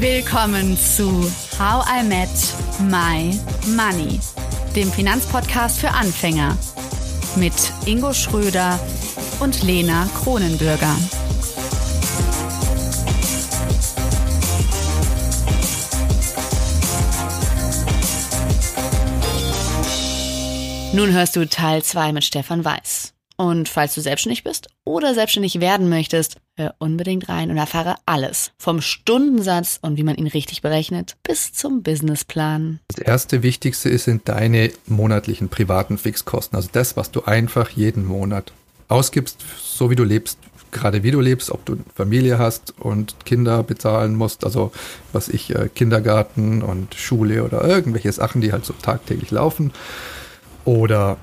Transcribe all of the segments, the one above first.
Willkommen zu How I Met My Money, dem Finanzpodcast für Anfänger mit Ingo Schröder und Lena Kronenbürger. Nun hörst du Teil 2 mit Stefan Weiß. Und falls du selbstständig bist oder selbstständig werden möchtest, hör unbedingt rein und erfahre alles. Vom Stundensatz und wie man ihn richtig berechnet, bis zum Businessplan. Das erste Wichtigste sind deine monatlichen privaten Fixkosten. Also das, was du einfach jeden Monat ausgibst, so wie du lebst, gerade wie du lebst, ob du Familie hast und Kinder bezahlen musst, also was ich, äh, Kindergarten und Schule oder irgendwelche Sachen, die halt so tagtäglich laufen. Oder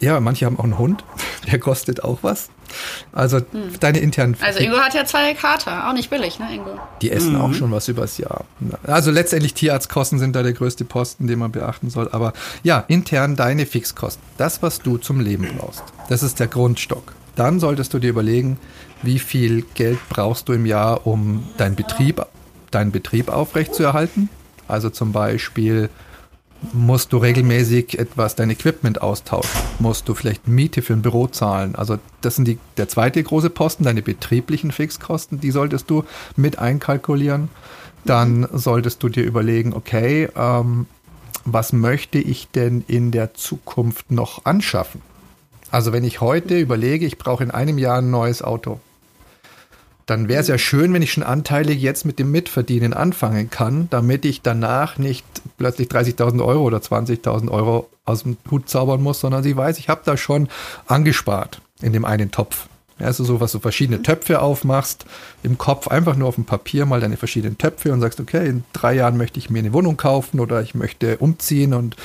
ja, manche haben auch einen Hund, der kostet auch was. Also hm. deine internen. Also Ingo hat ja zwei Kater, auch nicht billig, ne Ingo? Die essen mhm. auch schon was übers Jahr. Also letztendlich Tierarztkosten sind da der größte Posten, den man beachten soll. Aber ja, intern deine Fixkosten. Das, was du zum Leben brauchst. Das ist der Grundstock. Dann solltest du dir überlegen, wie viel Geld brauchst du im Jahr, um deinen Betrieb, deinen Betrieb aufrechtzuerhalten. Also zum Beispiel musst du regelmäßig etwas dein Equipment austauschen, musst du vielleicht Miete für ein Büro zahlen. Also das sind die, der zweite große Posten, deine betrieblichen Fixkosten, die solltest du mit einkalkulieren. Dann solltest du dir überlegen, okay, ähm, was möchte ich denn in der Zukunft noch anschaffen? Also wenn ich heute überlege, ich brauche in einem Jahr ein neues Auto, dann wäre es ja schön, wenn ich schon anteilig jetzt mit dem Mitverdienen anfangen kann, damit ich danach nicht plötzlich 30.000 Euro oder 20.000 Euro aus dem Hut zaubern muss, sondern ich weiß, ich habe da schon angespart in dem einen Topf. Also so, was du verschiedene Töpfe aufmachst, im Kopf einfach nur auf dem Papier mal deine verschiedenen Töpfe und sagst, okay, in drei Jahren möchte ich mir eine Wohnung kaufen oder ich möchte umziehen und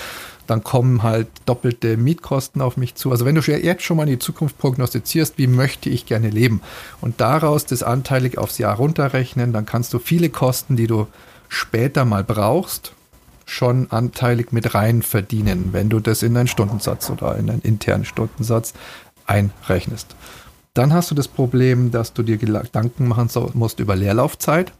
dann kommen halt doppelte Mietkosten auf mich zu. Also wenn du jetzt schon mal in die Zukunft prognostizierst, wie möchte ich gerne leben und daraus das anteilig aufs Jahr runterrechnen, dann kannst du viele Kosten, die du später mal brauchst, schon anteilig mit rein verdienen, wenn du das in deinen Stundensatz oder in deinen internen Stundensatz einrechnest. Dann hast du das Problem, dass du dir Gedanken machen musst über Leerlaufzeit.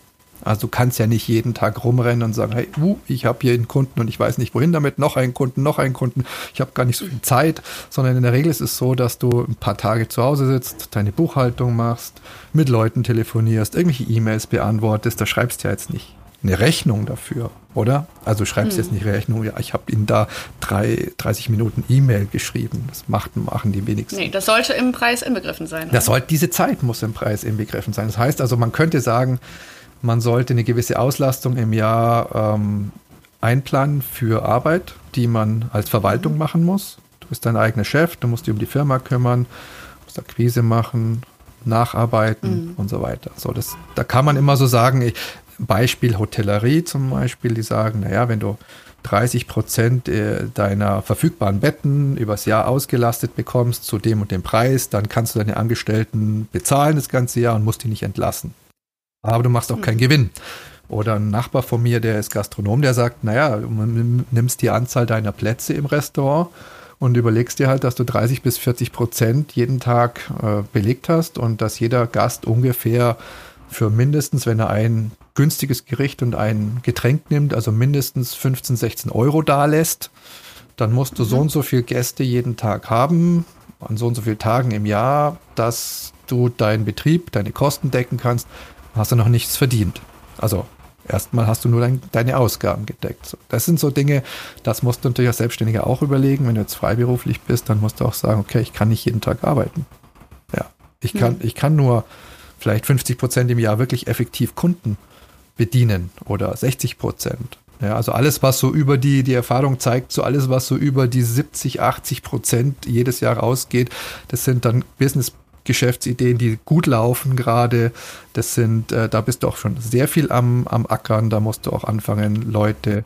Also du kannst ja nicht jeden Tag rumrennen und sagen, hey, uh, ich habe hier einen Kunden und ich weiß nicht wohin damit, noch einen Kunden, noch einen Kunden, ich habe gar nicht so viel Zeit, sondern in der Regel ist es so, dass du ein paar Tage zu Hause sitzt, deine Buchhaltung machst, mit Leuten telefonierst, irgendwelche E-Mails beantwortest, da schreibst du ja jetzt nicht eine Rechnung dafür, oder? Also schreibst hm. jetzt nicht Rechnung, ja, ich habe Ihnen da drei, 30 Minuten E-Mail geschrieben. Das macht, machen die wenigsten. Nee, das sollte im Preis inbegriffen sein. Das sollte, diese Zeit muss im Preis inbegriffen sein. Das heißt also, man könnte sagen, man sollte eine gewisse Auslastung im Jahr ähm, einplanen für Arbeit, die man als Verwaltung mhm. machen muss. Du bist dein eigener Chef, du musst dich um die Firma kümmern, musst Akquise machen, nacharbeiten mhm. und so weiter. So, das, da kann man immer so sagen, ich, Beispiel Hotellerie zum Beispiel, die sagen, naja, wenn du 30 Prozent äh, deiner verfügbaren Betten übers Jahr ausgelastet bekommst zu dem und dem Preis, dann kannst du deine Angestellten bezahlen das ganze Jahr und musst die nicht entlassen aber du machst auch keinen Gewinn. Oder ein Nachbar von mir, der ist Gastronom, der sagt, naja, du nimmst die Anzahl deiner Plätze im Restaurant und überlegst dir halt, dass du 30 bis 40 Prozent jeden Tag äh, belegt hast und dass jeder Gast ungefähr für mindestens, wenn er ein günstiges Gericht und ein Getränk nimmt, also mindestens 15, 16 Euro da lässt, dann musst du so mhm. und so viele Gäste jeden Tag haben, an so und so vielen Tagen im Jahr, dass du deinen Betrieb, deine Kosten decken kannst hast du noch nichts verdient. Also erstmal hast du nur dein, deine Ausgaben gedeckt. Das sind so Dinge, das musst du natürlich als Selbstständiger auch überlegen. Wenn du jetzt freiberuflich bist, dann musst du auch sagen, okay, ich kann nicht jeden Tag arbeiten. Ja, ich kann, mhm. ich kann nur vielleicht 50 Prozent im Jahr wirklich effektiv Kunden bedienen oder 60 Prozent. Ja, also alles, was so über die, die Erfahrung zeigt, so alles, was so über die 70, 80 Prozent jedes Jahr rausgeht, das sind dann Business Geschäftsideen, die gut laufen gerade. Das sind, äh, da bist du auch schon sehr viel am, am Ackern. Da musst du auch anfangen, Leute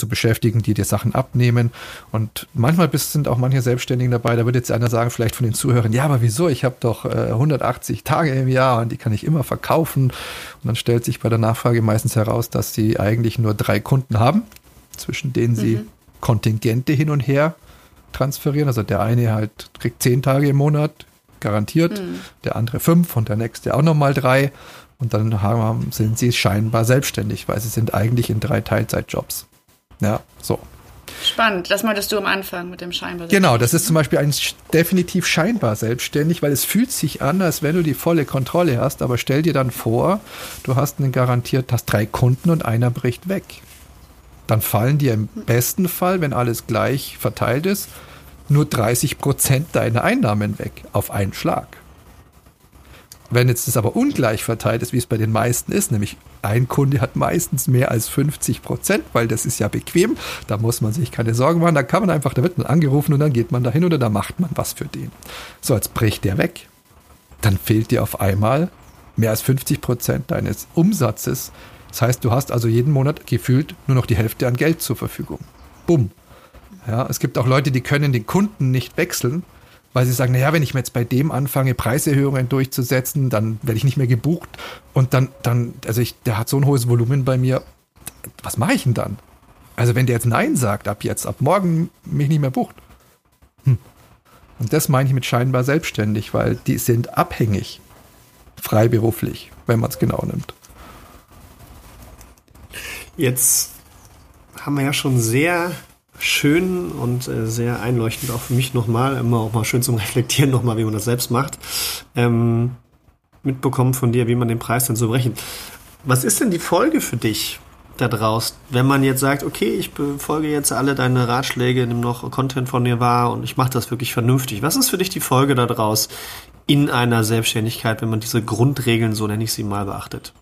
zu beschäftigen, die dir Sachen abnehmen. Und manchmal bist, sind auch manche Selbstständigen dabei, da wird jetzt einer sagen, vielleicht von den Zuhörern, ja, aber wieso? Ich habe doch äh, 180 Tage im Jahr und die kann ich immer verkaufen. Und dann stellt sich bei der Nachfrage meistens heraus, dass sie eigentlich nur drei Kunden haben, zwischen denen sie mhm. Kontingente hin und her transferieren. Also der eine halt kriegt zehn Tage im Monat, garantiert, mhm. der andere fünf und der nächste auch nochmal drei. Und dann haben, sind sie scheinbar selbstständig, weil sie sind eigentlich in drei Teilzeitjobs. Ja, so. Spannend, das meintest du am Anfang mit dem scheinbar Genau, das ist zum Beispiel ein definitiv scheinbar selbstständig, weil es fühlt sich an, als wenn du die volle Kontrolle hast, aber stell dir dann vor, du hast einen garantiert, hast drei Kunden und einer bricht weg. Dann fallen dir im besten Fall, wenn alles gleich verteilt ist, nur 30 Prozent deiner Einnahmen weg auf einen Schlag. Wenn jetzt das aber ungleich verteilt ist, wie es bei den meisten ist, nämlich ein Kunde hat meistens mehr als 50 Prozent, weil das ist ja bequem, da muss man sich keine Sorgen machen, da kann man einfach, da wird man angerufen und dann geht man dahin oder da macht man was für den. So, jetzt bricht der weg. Dann fehlt dir auf einmal mehr als 50 Prozent deines Umsatzes. Das heißt, du hast also jeden Monat gefühlt nur noch die Hälfte an Geld zur Verfügung. Bumm. Ja, es gibt auch Leute, die können den Kunden nicht wechseln, weil sie sagen, naja, wenn ich mir jetzt bei dem anfange, Preiserhöhungen durchzusetzen, dann werde ich nicht mehr gebucht und dann, dann, also ich, der hat so ein hohes Volumen bei mir, was mache ich denn dann? Also wenn der jetzt Nein sagt, ab jetzt, ab morgen mich nicht mehr bucht. Hm. Und das meine ich mit scheinbar selbstständig, weil die sind abhängig, freiberuflich, wenn man es genau nimmt. Jetzt haben wir ja schon sehr schön und äh, sehr einleuchtend auch für mich nochmal, immer auch mal schön zum Reflektieren nochmal, wie man das selbst macht, ähm, mitbekommen von dir, wie man den Preis dann so berechnet. Was ist denn die Folge für dich da draus, wenn man jetzt sagt, okay, ich befolge jetzt alle deine Ratschläge, nimm noch Content von dir wahr und ich mache das wirklich vernünftig. Was ist für dich die Folge daraus in einer Selbstständigkeit, wenn man diese Grundregeln, so nenne ich sie mal, beachtet?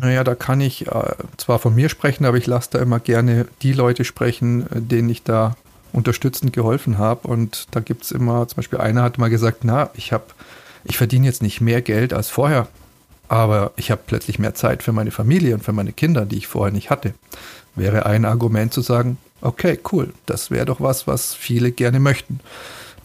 Naja, da kann ich äh, zwar von mir sprechen, aber ich lasse da immer gerne die Leute sprechen, äh, denen ich da unterstützend geholfen habe. Und da gibt es immer, zum Beispiel einer hat mal gesagt, na, ich habe, ich verdiene jetzt nicht mehr Geld als vorher, aber ich habe plötzlich mehr Zeit für meine Familie und für meine Kinder, die ich vorher nicht hatte. Wäre ein Argument zu sagen, okay, cool, das wäre doch was, was viele gerne möchten.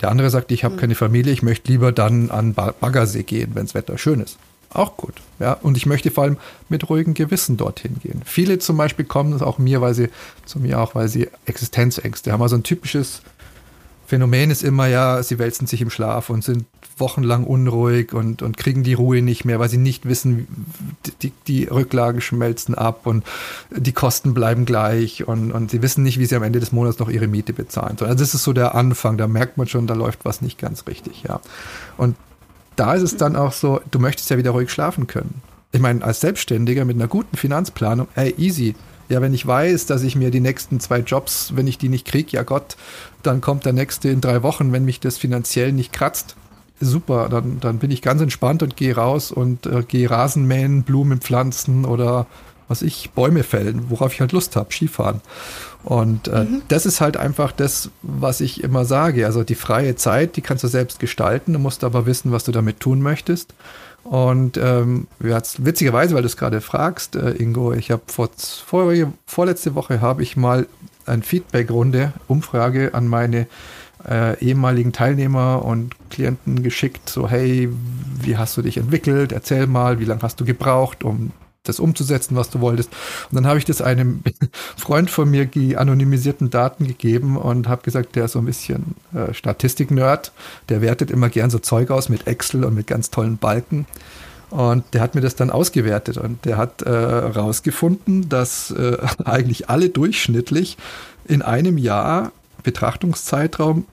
Der andere sagt, ich habe hm. keine Familie, ich möchte lieber dann an Baggersee gehen, wenn das Wetter schön ist. Auch gut. Ja, und ich möchte vor allem mit ruhigem Gewissen dorthin gehen. Viele zum Beispiel kommen auch mir, weil sie, zu mir auch, weil sie Existenzängste haben. Also ein typisches Phänomen ist immer ja, sie wälzen sich im Schlaf und sind wochenlang unruhig und, und kriegen die Ruhe nicht mehr, weil sie nicht wissen, die, die Rücklagen schmelzen ab und die Kosten bleiben gleich und, und sie wissen nicht, wie sie am Ende des Monats noch ihre Miete bezahlen sollen. Also das ist so der Anfang, da merkt man schon, da läuft was nicht ganz richtig, ja. Und da ist es dann auch so, du möchtest ja wieder ruhig schlafen können. Ich meine, als Selbstständiger mit einer guten Finanzplanung, ey, easy. Ja, wenn ich weiß, dass ich mir die nächsten zwei Jobs, wenn ich die nicht kriege, ja Gott, dann kommt der nächste in drei Wochen, wenn mich das finanziell nicht kratzt. Super, dann, dann bin ich ganz entspannt und gehe raus und äh, gehe Rasen mähen, Blumen pflanzen oder was ich, Bäume fällen, worauf ich halt Lust habe, Skifahren. Und äh, mhm. das ist halt einfach das, was ich immer sage. Also die freie Zeit, die kannst du selbst gestalten, du musst aber wissen, was du damit tun möchtest. Und ähm, jetzt, witzigerweise, weil du es gerade fragst, äh, Ingo, ich habe vor, vor, vorletzte Woche habe ich mal eine Feedback-Runde, Umfrage an meine äh, ehemaligen Teilnehmer und Klienten geschickt, so hey, wie hast du dich entwickelt? Erzähl mal, wie lange hast du gebraucht, um das umzusetzen, was du wolltest. Und dann habe ich das einem Freund von mir die anonymisierten Daten gegeben und habe gesagt, der ist so ein bisschen äh, Statistik-Nerd, der wertet immer gern so Zeug aus mit Excel und mit ganz tollen Balken. Und der hat mir das dann ausgewertet und der hat äh, dass äh, eigentlich alle durchschnittlich in einem Jahr Betrachtungszeitraum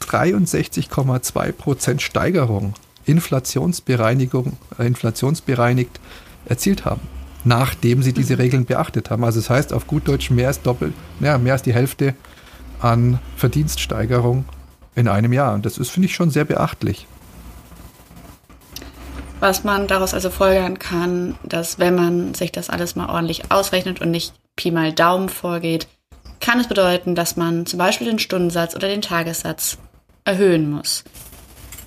63,2 Prozent Steigerung, Inflationsbereinigung, äh, inflationsbereinigt erzielt haben, nachdem sie diese mhm. Regeln beachtet haben. Also das heißt auf gut Deutsch mehr als doppelt, ja, mehr als die Hälfte an Verdienststeigerung in einem Jahr. Und das ist, finde ich, schon sehr beachtlich. Was man daraus also folgern kann, dass wenn man sich das alles mal ordentlich ausrechnet und nicht Pi mal Daumen vorgeht, kann es bedeuten, dass man zum Beispiel den Stundensatz oder den Tagessatz erhöhen muss.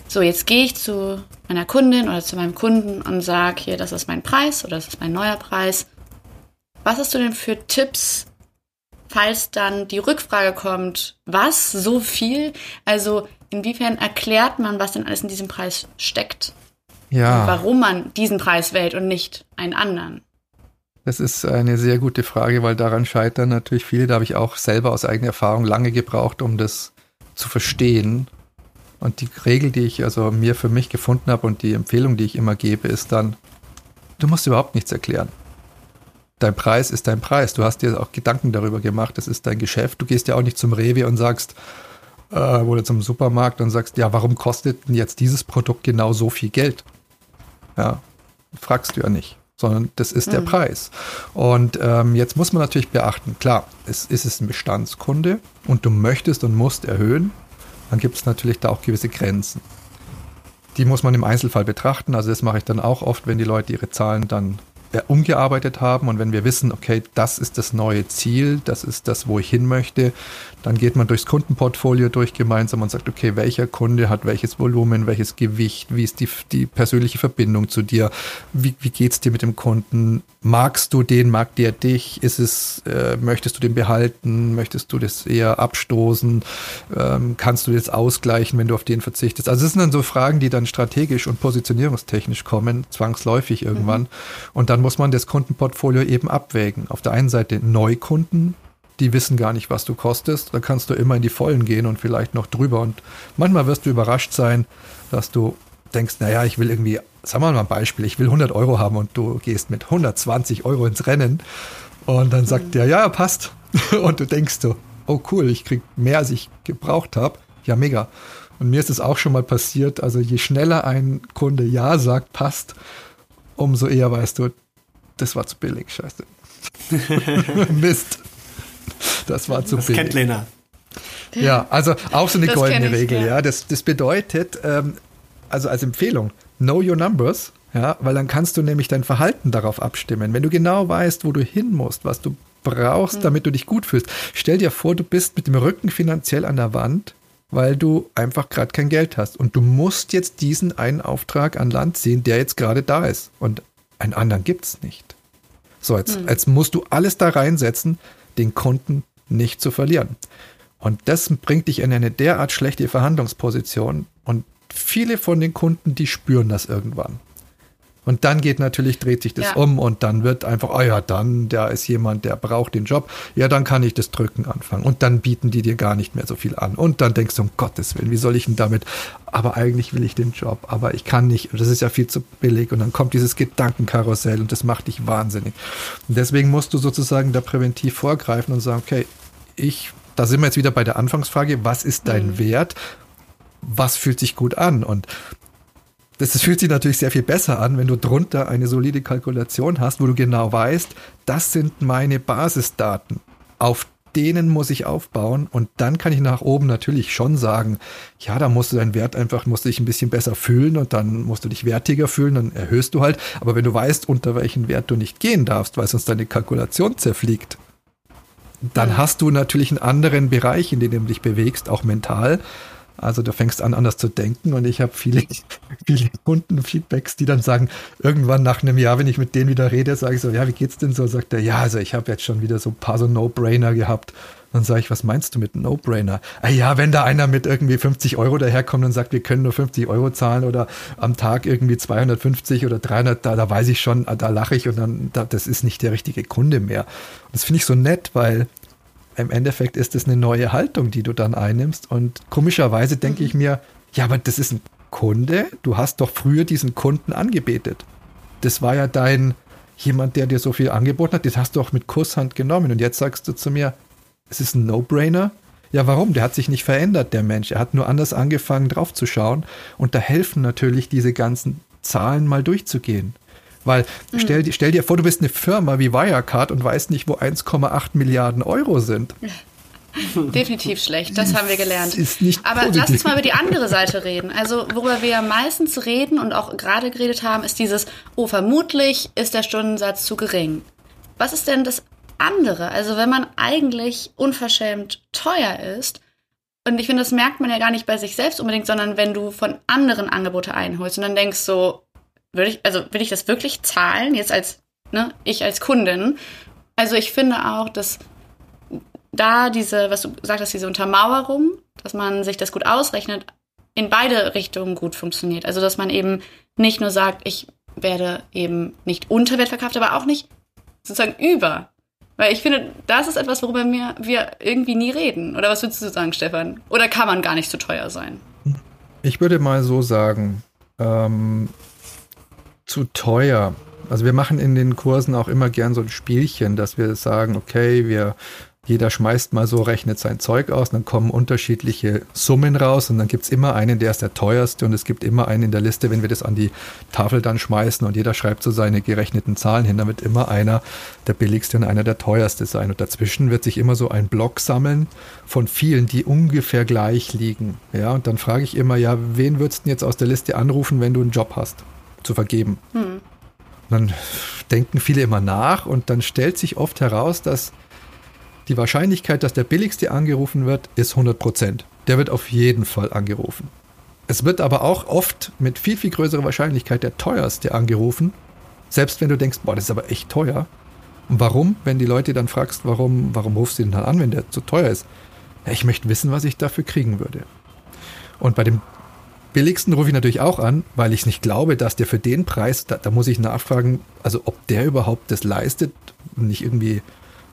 So, jetzt gehe ich zu meiner Kundin oder zu meinem Kunden und sage hier, das ist mein Preis oder das ist mein neuer Preis. Was hast du denn für Tipps, falls dann die Rückfrage kommt, was, so viel? Also inwiefern erklärt man, was denn alles in diesem Preis steckt? Ja. Und warum man diesen Preis wählt und nicht einen anderen? Das ist eine sehr gute Frage, weil daran scheitern natürlich viele. Da habe ich auch selber aus eigener Erfahrung lange gebraucht, um das zu verstehen Und die Regel, die ich also mir für mich gefunden habe und die Empfehlung, die ich immer gebe, ist dann, du musst überhaupt nichts erklären. Dein Preis ist dein Preis. Du hast dir auch Gedanken darüber gemacht. Das ist dein Geschäft. Du gehst ja auch nicht zum Rewe und sagst, äh, oder zum Supermarkt und sagst, ja, warum kostet denn jetzt dieses Produkt genau so viel Geld? Ja, fragst du ja nicht, sondern das ist mhm. der Preis. Und ähm, jetzt muss man natürlich beachten, klar, es ist es ein Bestandskunde und du möchtest und musst erhöhen, dann gibt es natürlich da auch gewisse Grenzen. Die muss man im Einzelfall betrachten. Also das mache ich dann auch oft, wenn die Leute ihre Zahlen dann äh, umgearbeitet haben und wenn wir wissen, okay, das ist das neue Ziel, das ist das, wo ich hin möchte, dann geht man durchs Kundenportfolio durch gemeinsam und sagt, okay, welcher Kunde hat welches Volumen, welches Gewicht, wie ist die, die persönliche Verbindung zu dir, wie, wie geht's dir mit dem Kunden, magst du den, mag der dich, ist es, äh, möchtest du den behalten, möchtest du das eher abstoßen, ähm, kannst du das ausgleichen, wenn du auf den verzichtest. Also das sind dann so Fragen, die dann strategisch und positionierungstechnisch kommen, zwangsläufig irgendwann. Mhm. Und dann muss man das Kundenportfolio eben abwägen. Auf der einen Seite Neukunden, die wissen gar nicht, was du kostest. Da kannst du immer in die Vollen gehen und vielleicht noch drüber. Und manchmal wirst du überrascht sein, dass du denkst, naja, ich will irgendwie, sagen wir mal ein Beispiel, ich will 100 Euro haben und du gehst mit 120 Euro ins Rennen und dann sagt der, ja, passt. Und du denkst so, oh cool, ich krieg mehr, als ich gebraucht habe. Ja, mega. Und mir ist es auch schon mal passiert, also je schneller ein Kunde Ja sagt, passt, umso eher weißt du, das war zu billig, scheiße. Mist. Das war zu das billig. kennt Lena. Ja, also auch so eine das goldene ich, Regel, ja. ja. Das, das bedeutet, ähm, also als Empfehlung, know your numbers, ja, weil dann kannst du nämlich dein Verhalten darauf abstimmen. Wenn du genau weißt, wo du hin musst, was du brauchst, mhm. damit du dich gut fühlst. Stell dir vor, du bist mit dem Rücken finanziell an der Wand, weil du einfach gerade kein Geld hast. Und du musst jetzt diesen einen Auftrag an Land ziehen, der jetzt gerade da ist. Und einen anderen gibt es nicht. So, jetzt, mhm. jetzt musst du alles da reinsetzen, den Kunden nicht zu verlieren. Und das bringt dich in eine derart schlechte Verhandlungsposition. Und viele von den Kunden, die spüren das irgendwann. Und dann geht natürlich, dreht sich das ja. um und dann wird einfach, oh ja, dann, da ist jemand, der braucht den Job. Ja, dann kann ich das Drücken anfangen. Und dann bieten die dir gar nicht mehr so viel an. Und dann denkst du, um Gottes Willen, wie soll ich denn damit? Aber eigentlich will ich den Job, aber ich kann nicht. Das ist ja viel zu billig. Und dann kommt dieses Gedankenkarussell und das macht dich wahnsinnig. Und deswegen musst du sozusagen da präventiv vorgreifen und sagen, okay, ich, da sind wir jetzt wieder bei der Anfangsfrage, was ist dein mhm. Wert? Was fühlt sich gut an? Und das, fühlt sich natürlich sehr viel besser an, wenn du drunter eine solide Kalkulation hast, wo du genau weißt, das sind meine Basisdaten. Auf denen muss ich aufbauen und dann kann ich nach oben natürlich schon sagen, ja, da musst du deinen Wert einfach, musst du dich ein bisschen besser fühlen und dann musst du dich wertiger fühlen, dann erhöhst du halt. Aber wenn du weißt, unter welchen Wert du nicht gehen darfst, weil sonst deine Kalkulation zerfliegt, dann hast du natürlich einen anderen Bereich, in dem du dich bewegst, auch mental. Also du fängst an, anders zu denken und ich habe viele, viele Kundenfeedbacks, die dann sagen, irgendwann nach einem Jahr, wenn ich mit denen wieder rede, sage ich so, ja, wie geht's denn so? Sagt er, ja, also ich habe jetzt schon wieder so ein paar so No-Brainer gehabt. Dann sage ich, was meinst du mit No-Brainer? Ah ja, wenn da einer mit irgendwie 50 Euro daherkommt und sagt, wir können nur 50 Euro zahlen oder am Tag irgendwie 250 oder 300, da, da weiß ich schon, da lache ich und dann, da, das ist nicht der richtige Kunde mehr. Und das finde ich so nett, weil im Endeffekt ist es eine neue Haltung, die du dann einnimmst. Und komischerweise denke ich mir, ja, aber das ist ein Kunde. Du hast doch früher diesen Kunden angebetet. Das war ja dein jemand, der dir so viel angeboten hat. Das hast du auch mit Kusshand genommen. Und jetzt sagst du zu mir, es ist ein No-Brainer. Ja, warum? Der hat sich nicht verändert, der Mensch. Er hat nur anders angefangen, draufzuschauen. Und da helfen natürlich diese ganzen Zahlen mal durchzugehen. Weil mhm. stell, stell, dir vor, du bist eine Firma wie Wirecard und weißt nicht, wo 1,8 Milliarden Euro sind. Definitiv schlecht, das haben wir gelernt. Ist nicht Aber positiv. lass uns mal über die andere Seite reden. Also, worüber wir ja meistens reden und auch gerade geredet haben, ist dieses, oh, vermutlich ist der Stundensatz zu gering. Was ist denn das andere? Also, wenn man eigentlich unverschämt teuer ist, und ich finde, das merkt man ja gar nicht bei sich selbst unbedingt, sondern wenn du von anderen Angebote einholst und dann denkst so, würde ich, also will ich das wirklich zahlen, jetzt als, ne, ich als Kundin? Also ich finde auch, dass da diese, was du gesagt diese Untermauerung, dass man sich das gut ausrechnet, in beide Richtungen gut funktioniert. Also dass man eben nicht nur sagt, ich werde eben nicht unter Wert verkauft, aber auch nicht sozusagen über. Weil ich finde, das ist etwas, worüber wir, wir irgendwie nie reden. Oder was würdest du sagen, Stefan? Oder kann man gar nicht zu teuer sein? Ich würde mal so sagen, ähm, zu teuer. Also wir machen in den Kursen auch immer gern so ein Spielchen, dass wir sagen, okay, wir jeder schmeißt mal so, rechnet sein Zeug aus, dann kommen unterschiedliche Summen raus und dann gibt es immer einen, der ist der teuerste und es gibt immer einen in der Liste, wenn wir das an die Tafel dann schmeißen und jeder schreibt so seine gerechneten Zahlen hin, dann wird immer einer der billigste und einer der teuerste sein. Und dazwischen wird sich immer so ein Block sammeln von vielen, die ungefähr gleich liegen. Ja, und dann frage ich immer, ja, wen würdest du jetzt aus der Liste anrufen, wenn du einen Job hast, zu vergeben? Hm. Dann denken viele immer nach und dann stellt sich oft heraus, dass die Wahrscheinlichkeit, dass der billigste angerufen wird, ist 100 Prozent. Der wird auf jeden Fall angerufen. Es wird aber auch oft mit viel, viel größerer Wahrscheinlichkeit der teuerste angerufen. Selbst wenn du denkst, boah, das ist aber echt teuer. Und warum? Wenn die Leute dann fragst, warum, warum rufst du den dann an, wenn der zu teuer ist? Ja, ich möchte wissen, was ich dafür kriegen würde. Und bei dem billigsten rufe ich natürlich auch an, weil ich nicht glaube, dass der für den Preis, da, da muss ich nachfragen, also ob der überhaupt das leistet, nicht irgendwie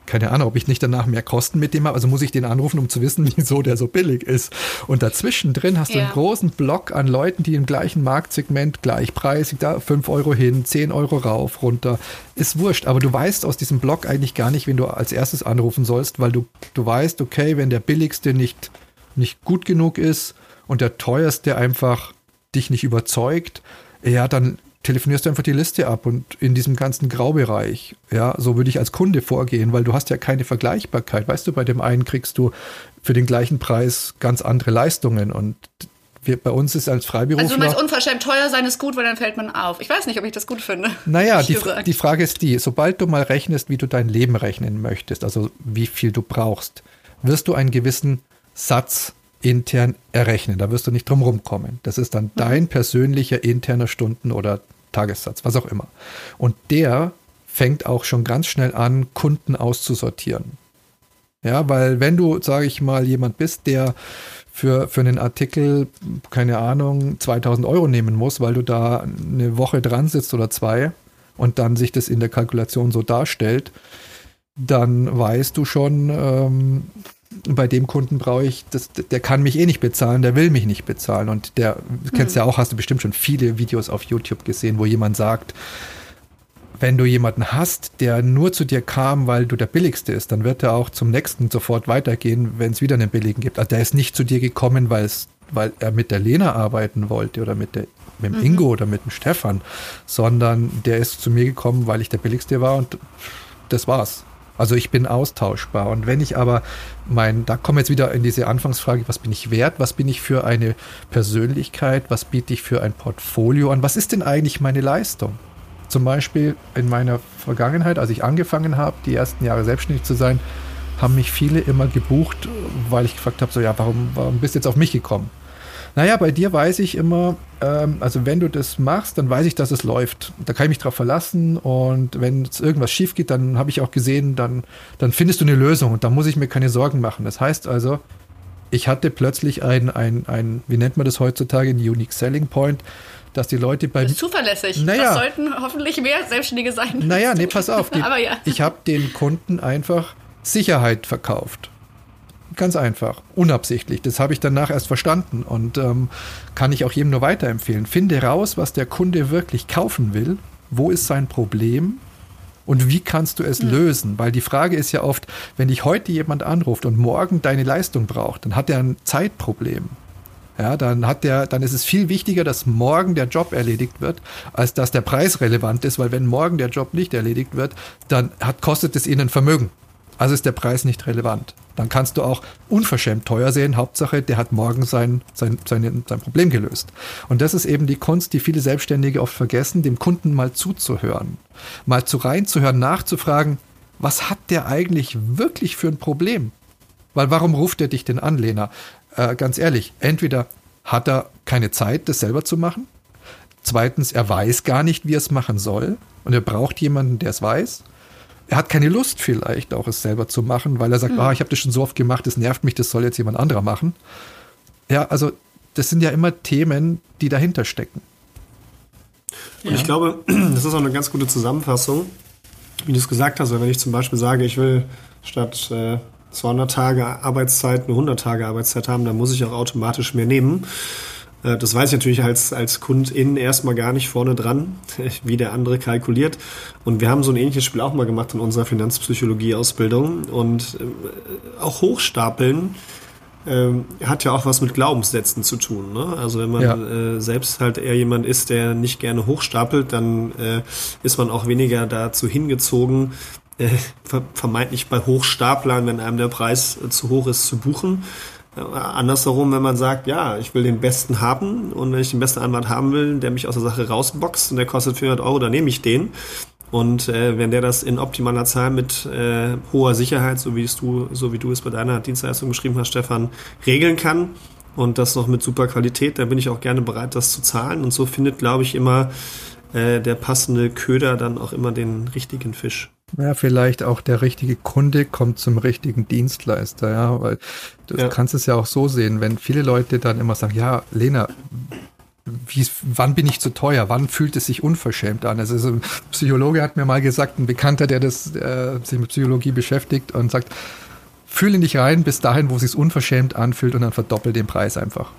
keine Ahnung, ob ich nicht danach mehr Kosten mit dem habe. Also muss ich den anrufen, um zu wissen, wieso der so billig ist. Und dazwischen drin hast du einen großen Block an Leuten, die im gleichen Marktsegment gleichpreisig, da 5 Euro hin, 10 Euro rauf, runter. Ist wurscht. Aber du weißt aus diesem Block eigentlich gar nicht, wen du als erstes anrufen sollst, weil du, du weißt, okay, wenn der billigste nicht, nicht gut genug ist und der teuerste einfach dich nicht überzeugt, ja, dann telefonierst du einfach die Liste ab und in diesem ganzen Graubereich, ja, so würde ich als Kunde vorgehen, weil du hast ja keine Vergleichbarkeit. Weißt du, bei dem einen kriegst du für den gleichen Preis ganz andere Leistungen und wir, bei uns ist als Freiberufler. Also du meinst unverschämt teuer sein ist gut, weil dann fällt man auf. Ich weiß nicht, ob ich das gut finde. Naja, die, die Frage ist die, sobald du mal rechnest, wie du dein Leben rechnen möchtest, also wie viel du brauchst, wirst du einen gewissen Satz intern errechnen. Da wirst du nicht drum rumkommen. Das ist dann mhm. dein persönlicher interner Stunden- oder Tagessatz, was auch immer. Und der fängt auch schon ganz schnell an, Kunden auszusortieren. Ja, weil wenn du, sage ich mal, jemand bist, der für, für einen Artikel, keine Ahnung, 2000 Euro nehmen muss, weil du da eine Woche dran sitzt oder zwei und dann sich das in der Kalkulation so darstellt, dann weißt du schon, ähm, bei dem Kunden brauche ich, das, der kann mich eh nicht bezahlen, der will mich nicht bezahlen. Und der, du kennst mhm. ja auch, hast du bestimmt schon viele Videos auf YouTube gesehen, wo jemand sagt, wenn du jemanden hast, der nur zu dir kam, weil du der Billigste ist, dann wird er auch zum nächsten sofort weitergehen, wenn es wieder einen Billigen gibt. Also der ist nicht zu dir gekommen, weil es, weil er mit der Lena arbeiten wollte oder mit, der, mit dem mhm. Ingo oder mit dem Stefan, sondern der ist zu mir gekommen, weil ich der Billigste war und das war's. Also ich bin austauschbar. Und wenn ich aber mein, da kommen wir jetzt wieder in diese Anfangsfrage, was bin ich wert? Was bin ich für eine Persönlichkeit? Was biete ich für ein Portfolio an? Was ist denn eigentlich meine Leistung? Zum Beispiel in meiner Vergangenheit, als ich angefangen habe, die ersten Jahre selbstständig zu sein, haben mich viele immer gebucht, weil ich gefragt habe, so ja, warum, warum bist du jetzt auf mich gekommen? Naja, bei dir weiß ich immer, ähm, also wenn du das machst, dann weiß ich, dass es läuft. Da kann ich mich drauf verlassen und wenn es irgendwas schief geht, dann habe ich auch gesehen, dann, dann findest du eine Lösung und da muss ich mir keine Sorgen machen. Das heißt also, ich hatte plötzlich ein, ein, ein wie nennt man das heutzutage, ein Unique Selling Point, dass die Leute bei. Das ist zuverlässig. Naja, das sollten hoffentlich mehr Selbstständige sein. Naja, nee, pass auf. Die, Aber ja. Ich habe den Kunden einfach Sicherheit verkauft. Ganz einfach, unabsichtlich. Das habe ich danach erst verstanden und ähm, kann ich auch jedem nur weiterempfehlen. Finde raus, was der Kunde wirklich kaufen will. Wo ist sein Problem? Und wie kannst du es mhm. lösen? Weil die Frage ist ja oft, wenn dich heute jemand anruft und morgen deine Leistung braucht, dann hat er ein Zeitproblem. Ja, dann hat der, dann ist es viel wichtiger, dass morgen der Job erledigt wird, als dass der Preis relevant ist, weil wenn morgen der Job nicht erledigt wird, dann hat, kostet es ihnen Vermögen. Also ist der Preis nicht relevant. Dann kannst du auch unverschämt teuer sehen. Hauptsache, der hat morgen sein, sein, sein, sein Problem gelöst. Und das ist eben die Kunst, die viele Selbstständige oft vergessen, dem Kunden mal zuzuhören. Mal zu reinzuhören, nachzufragen, was hat der eigentlich wirklich für ein Problem? Weil warum ruft er dich denn an, Lena? Äh, ganz ehrlich, entweder hat er keine Zeit, das selber zu machen. Zweitens, er weiß gar nicht, wie er es machen soll. Und er braucht jemanden, der es weiß er hat keine Lust vielleicht auch es selber zu machen, weil er sagt, mhm. ah, ich habe das schon so oft gemacht, das nervt mich, das soll jetzt jemand anderer machen. Ja, also das sind ja immer Themen, die dahinter stecken. Und ja. ich glaube, das ist auch eine ganz gute Zusammenfassung, wie du es gesagt hast. Wenn ich zum Beispiel sage, ich will statt äh, 200 Tage Arbeitszeit eine 100 Tage Arbeitszeit haben, dann muss ich auch automatisch mehr nehmen. Äh, das weiß ich natürlich als, als Kundin erstmal gar nicht vorne dran, wie der andere kalkuliert. Und wir haben so ein ähnliches Spiel auch mal gemacht in unserer Finanzpsychologie-Ausbildung. Und äh, auch Hochstapeln ähm, hat ja auch was mit Glaubenssätzen zu tun. Ne? Also wenn man ja. äh, selbst halt eher jemand ist, der nicht gerne hochstapelt, dann äh, ist man auch weniger dazu hingezogen, äh, vermeintlich bei Hochstaplern, wenn einem der Preis äh, zu hoch ist, zu buchen. Äh, andersherum, wenn man sagt, ja, ich will den besten haben und wenn ich den besten Anwalt haben will, der mich aus der Sache rausboxt und der kostet 400 Euro, dann nehme ich den. Und äh, wenn der das in optimaler Zahl mit äh, hoher Sicherheit, so wie, es du, so wie du es bei deiner Dienstleistung beschrieben hast, Stefan, regeln kann und das noch mit super Qualität, dann bin ich auch gerne bereit, das zu zahlen. Und so findet, glaube ich, immer äh, der passende Köder dann auch immer den richtigen Fisch. Ja, vielleicht auch der richtige Kunde kommt zum richtigen Dienstleister, ja, weil du ja. kannst es ja auch so sehen, wenn viele Leute dann immer sagen, ja, Lena, wie, wann bin ich zu teuer? Wann fühlt es sich unverschämt an? Also, ein Psychologe hat mir mal gesagt, ein Bekannter, der das, äh, sich mit Psychologie beschäftigt und sagt, fühle nicht rein bis dahin, wo es sich unverschämt anfühlt und dann verdoppel den Preis einfach.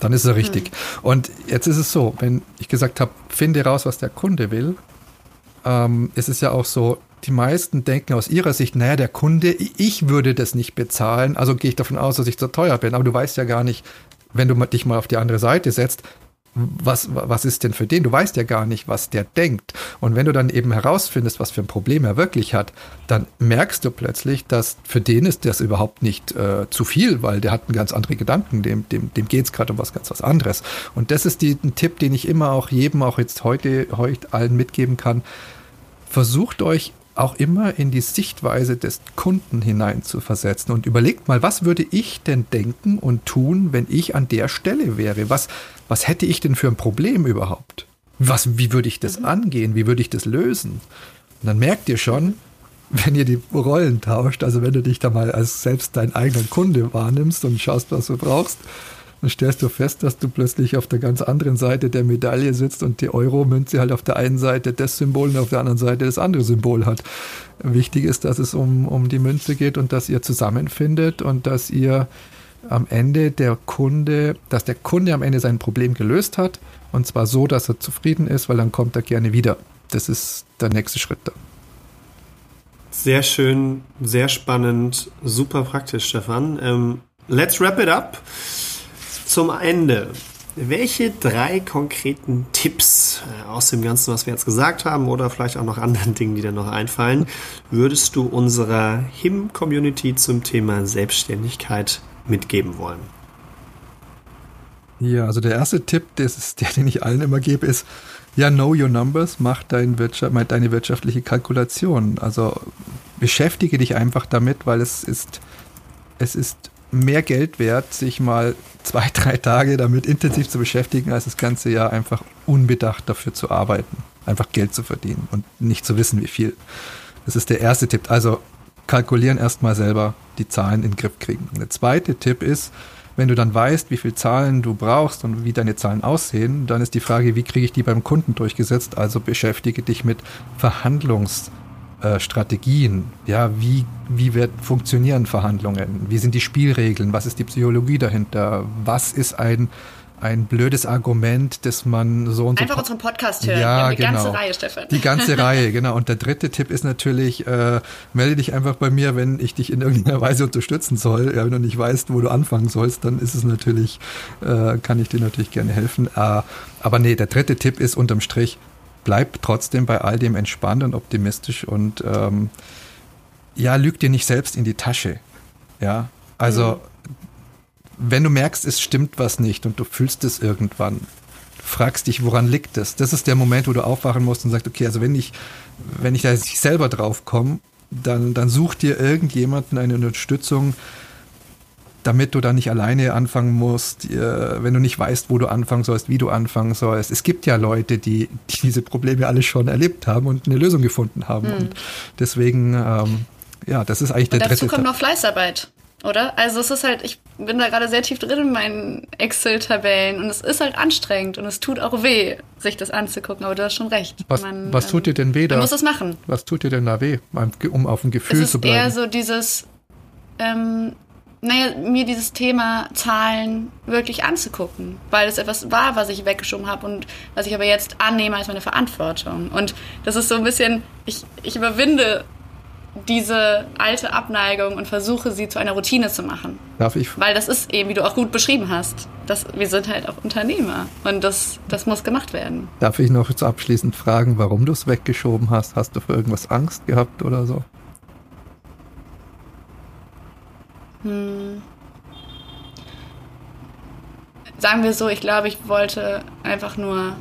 Dann ist er richtig. Mhm. Und jetzt ist es so, wenn ich gesagt habe, finde raus, was der Kunde will, ähm, ist es ja auch so, die meisten denken aus ihrer Sicht, naja, der Kunde, ich würde das nicht bezahlen, also gehe ich davon aus, dass ich zu teuer bin. Aber du weißt ja gar nicht, wenn du dich mal auf die andere Seite setzt, was, was ist denn für den? Du weißt ja gar nicht, was der denkt. Und wenn du dann eben herausfindest, was für ein Problem er wirklich hat, dann merkst du plötzlich, dass für den ist das überhaupt nicht äh, zu viel, weil der hat einen ganz andere Gedanken, dem, dem, dem geht es gerade um was ganz was anderes. Und das ist die, ein Tipp, den ich immer auch jedem, auch jetzt heute, heute allen mitgeben kann. Versucht euch auch immer in die Sichtweise des Kunden hinein zu versetzen und überlegt mal, was würde ich denn denken und tun, wenn ich an der Stelle wäre? Was, was hätte ich denn für ein Problem überhaupt? Was, wie würde ich das mhm. angehen? Wie würde ich das lösen? Und dann merkt ihr schon, wenn ihr die Rollen tauscht, also wenn du dich da mal als selbst dein eigener Kunde wahrnimmst und schaust, was du brauchst, dann stellst du fest, dass du plötzlich auf der ganz anderen Seite der Medaille sitzt und die Euro-Münze halt auf der einen Seite das Symbol und auf der anderen Seite das andere Symbol hat. Wichtig ist, dass es um, um die Münze geht und dass ihr zusammenfindet und dass ihr am Ende der Kunde, dass der Kunde am Ende sein Problem gelöst hat und zwar so, dass er zufrieden ist, weil dann kommt er gerne wieder. Das ist der nächste Schritt da. Sehr schön, sehr spannend, super praktisch, Stefan. Ähm, let's wrap it up. Zum Ende. Welche drei konkreten Tipps äh, aus dem Ganzen, was wir jetzt gesagt haben, oder vielleicht auch noch anderen Dingen, die dir noch einfallen, würdest du unserer HIM-Community zum Thema Selbstständigkeit mitgeben wollen? Ja, also der erste Tipp, das ist der, den ich allen immer gebe, ist, ja, know your numbers, mach dein Wirtschaft, deine wirtschaftliche Kalkulation. Also beschäftige dich einfach damit, weil es ist, es ist mehr Geld wert, sich mal zwei, drei Tage damit intensiv zu beschäftigen, als das ganze Jahr einfach unbedacht dafür zu arbeiten, einfach Geld zu verdienen und nicht zu wissen, wie viel. Das ist der erste Tipp. Also kalkulieren erstmal selber die Zahlen in den Griff kriegen. Der zweite Tipp ist, wenn du dann weißt, wie viele Zahlen du brauchst und wie deine Zahlen aussehen, dann ist die Frage, wie kriege ich die beim Kunden durchgesetzt? Also beschäftige dich mit Verhandlungs- äh, Strategien. Ja, wie, wie wird, funktionieren Verhandlungen? Wie sind die Spielregeln? Was ist die Psychologie dahinter? Was ist ein, ein blödes Argument, dass man so und so. Einfach unseren Podcast hören. Ja, die genau. ganze Reihe, Stefan. Die ganze Reihe, genau. Und der dritte Tipp ist natürlich, äh, melde dich einfach bei mir, wenn ich dich in irgendeiner Weise unterstützen soll. Ja, wenn du nicht weißt, wo du anfangen sollst, dann ist es natürlich, äh, kann ich dir natürlich gerne helfen. Äh, aber nee, der dritte Tipp ist unterm Strich, bleib trotzdem bei all dem entspannt und optimistisch und ähm, ja, lüg dir nicht selbst in die Tasche. Ja, also mhm. wenn du merkst, es stimmt was nicht und du fühlst es irgendwann, fragst dich, woran liegt es? Das ist der Moment, wo du aufwachen musst und sagst, okay, also wenn ich, wenn ich da nicht selber drauf komme, dann, dann such dir irgendjemanden eine Unterstützung, damit du da nicht alleine anfangen musst, äh, wenn du nicht weißt, wo du anfangen sollst, wie du anfangen sollst. Es gibt ja Leute, die, die diese Probleme alle schon erlebt haben und eine Lösung gefunden haben. Hm. Und deswegen, ähm, ja, das ist eigentlich und der dazu dritte. Dazu kommt noch Fleißarbeit, oder? Also es ist halt, ich bin da gerade sehr tief drin in meinen Excel-Tabellen und es ist halt anstrengend und es tut auch weh, sich das anzugucken, aber du hast schon recht. Was, Man, was tut dir denn weh da? Man muss es machen. Was tut dir denn da weh, um auf ein Gefühl zu bleiben? Es ist eher so dieses, ähm, naja, mir dieses Thema Zahlen wirklich anzugucken, weil es etwas war, was ich weggeschoben habe und was ich aber jetzt annehme als meine Verantwortung. Und das ist so ein bisschen, ich, ich überwinde diese alte Abneigung und versuche sie zu einer Routine zu machen. Darf ich? Weil das ist eben, wie du auch gut beschrieben hast, dass wir sind halt auch Unternehmer und das, das muss gemacht werden. Darf ich noch abschließend fragen, warum du es weggeschoben hast? Hast du für irgendwas Angst gehabt oder so? Hm. Sagen wir so, ich glaube, ich wollte einfach nur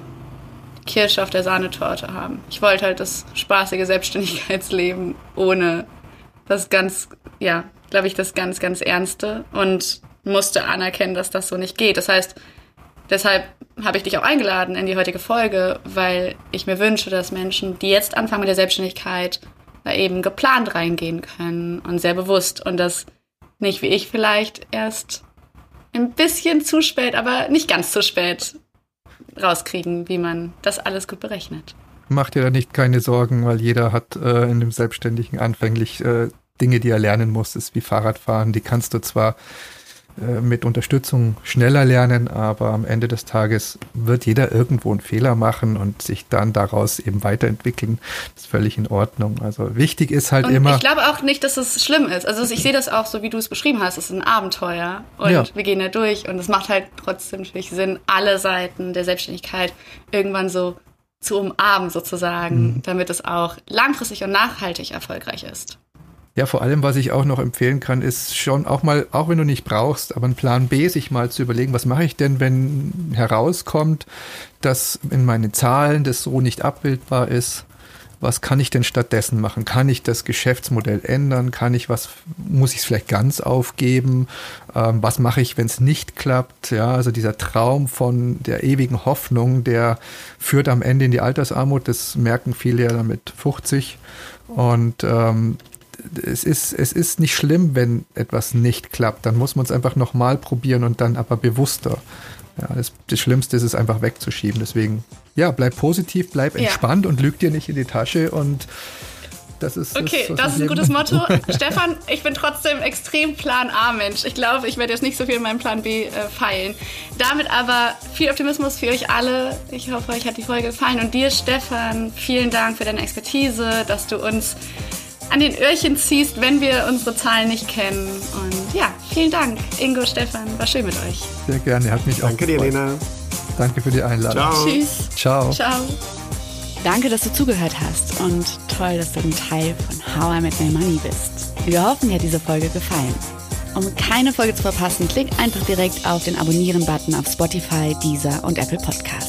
Kirsche auf der Sahnetorte haben. Ich wollte halt das spaßige Selbstständigkeitsleben ohne das ganz, ja, glaube ich, das ganz, ganz Ernste und musste anerkennen, dass das so nicht geht. Das heißt, deshalb habe ich dich auch eingeladen in die heutige Folge, weil ich mir wünsche, dass Menschen, die jetzt anfangen mit der Selbstständigkeit, da eben geplant reingehen können und sehr bewusst und das nicht wie ich vielleicht erst ein bisschen zu spät, aber nicht ganz zu spät rauskriegen, wie man das alles gut berechnet. Macht dir da nicht keine Sorgen, weil jeder hat äh, in dem Selbstständigen anfänglich äh, Dinge, die er lernen muss, ist wie Fahrradfahren. Die kannst du zwar mit Unterstützung schneller lernen, aber am Ende des Tages wird jeder irgendwo einen Fehler machen und sich dann daraus eben weiterentwickeln. Das ist völlig in Ordnung. Also wichtig ist halt und immer. Ich glaube auch nicht, dass es schlimm ist. Also ich sehe das auch so, wie du es beschrieben hast. Es ist ein Abenteuer und ja. wir gehen da durch und es macht halt trotzdem natürlich Sinn, alle Seiten der Selbstständigkeit irgendwann so zu umarmen sozusagen, mhm. damit es auch langfristig und nachhaltig erfolgreich ist. Ja, vor allem, was ich auch noch empfehlen kann, ist schon auch mal, auch wenn du nicht brauchst, aber einen Plan B sich mal zu überlegen, was mache ich denn, wenn herauskommt, dass in meinen Zahlen das so nicht abbildbar ist. Was kann ich denn stattdessen machen? Kann ich das Geschäftsmodell ändern? Kann ich was, muss ich es vielleicht ganz aufgeben? Ähm, was mache ich, wenn es nicht klappt? Ja, also dieser Traum von der ewigen Hoffnung, der führt am Ende in die Altersarmut. Das merken viele ja damit 50. Und ähm, es ist, es ist nicht schlimm, wenn etwas nicht klappt. Dann muss man es einfach nochmal probieren und dann aber bewusster. Ja, das, das, Schlimmste ist es einfach wegzuschieben. Deswegen, ja, bleib positiv, bleib entspannt ja. und lüg dir nicht in die Tasche und das ist. Okay, das, das ist ein gutes Motto. Stefan, ich bin trotzdem extrem Plan A-Mensch. Ich glaube, ich werde jetzt nicht so viel in meinem Plan B äh, feilen. Damit aber viel Optimismus für euch alle. Ich hoffe, euch hat die Folge gefallen. Und dir, Stefan, vielen Dank für deine Expertise, dass du uns an den Öhrchen ziehst, wenn wir unsere Zahlen nicht kennen. Und ja, vielen Dank, Ingo, Stefan. War schön mit euch. Sehr gerne, hat mich Danke auch Danke dir, Lena. Danke für die Einladung. Ciao. Tschüss. Ciao. Ciao. Danke, dass du zugehört hast und toll, dass du ein Teil von How I Met My Money bist. Wir hoffen, dir hat diese Folge gefallen. Um keine Folge zu verpassen, klick einfach direkt auf den Abonnieren-Button auf Spotify, Deezer und Apple Podcasts.